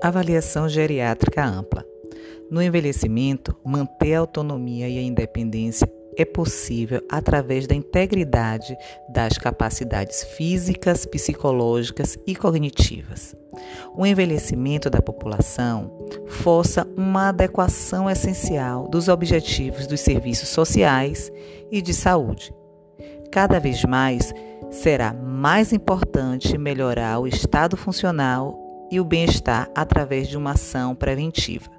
Avaliação geriátrica ampla. No envelhecimento, manter a autonomia e a independência é possível através da integridade das capacidades físicas, psicológicas e cognitivas. O envelhecimento da população força uma adequação essencial dos objetivos dos serviços sociais e de saúde. Cada vez mais será mais importante melhorar o estado funcional e o bem-estar através de uma ação preventiva.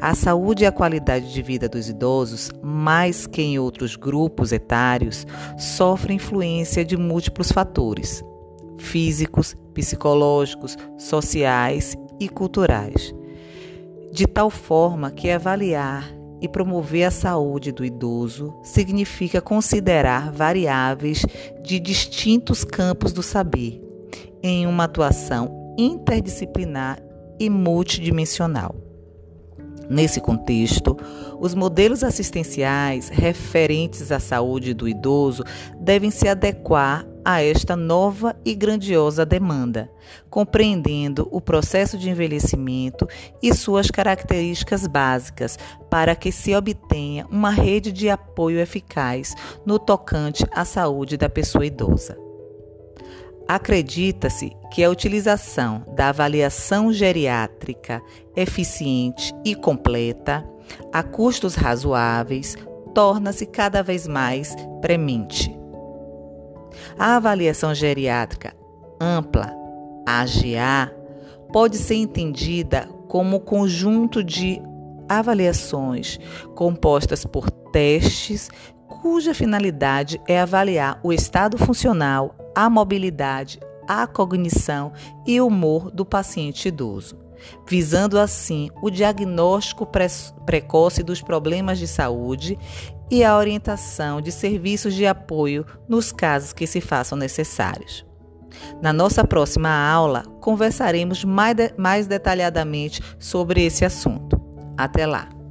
A saúde e a qualidade de vida dos idosos, mais que em outros grupos etários, sofrem influência de múltiplos fatores físicos, psicológicos, sociais e culturais, de tal forma que avaliar e promover a saúde do idoso significa considerar variáveis de distintos campos do saber em uma atuação interdisciplinar e multidimensional. Nesse contexto, os modelos assistenciais referentes à saúde do idoso devem se adequar a esta nova e grandiosa demanda, compreendendo o processo de envelhecimento e suas características básicas, para que se obtenha uma rede de apoio eficaz no tocante à saúde da pessoa idosa. Acredita-se que a utilização da avaliação geriátrica eficiente e completa, a custos razoáveis, torna-se cada vez mais premente. A avaliação geriátrica ampla, AGA, pode ser entendida como conjunto de avaliações compostas por testes cuja finalidade é avaliar o estado funcional, a mobilidade, a cognição e o humor do paciente idoso, visando assim o diagnóstico pre precoce dos problemas de saúde e a orientação de serviços de apoio nos casos que se façam necessários. Na nossa próxima aula, conversaremos mais, de mais detalhadamente sobre esse assunto. Até lá!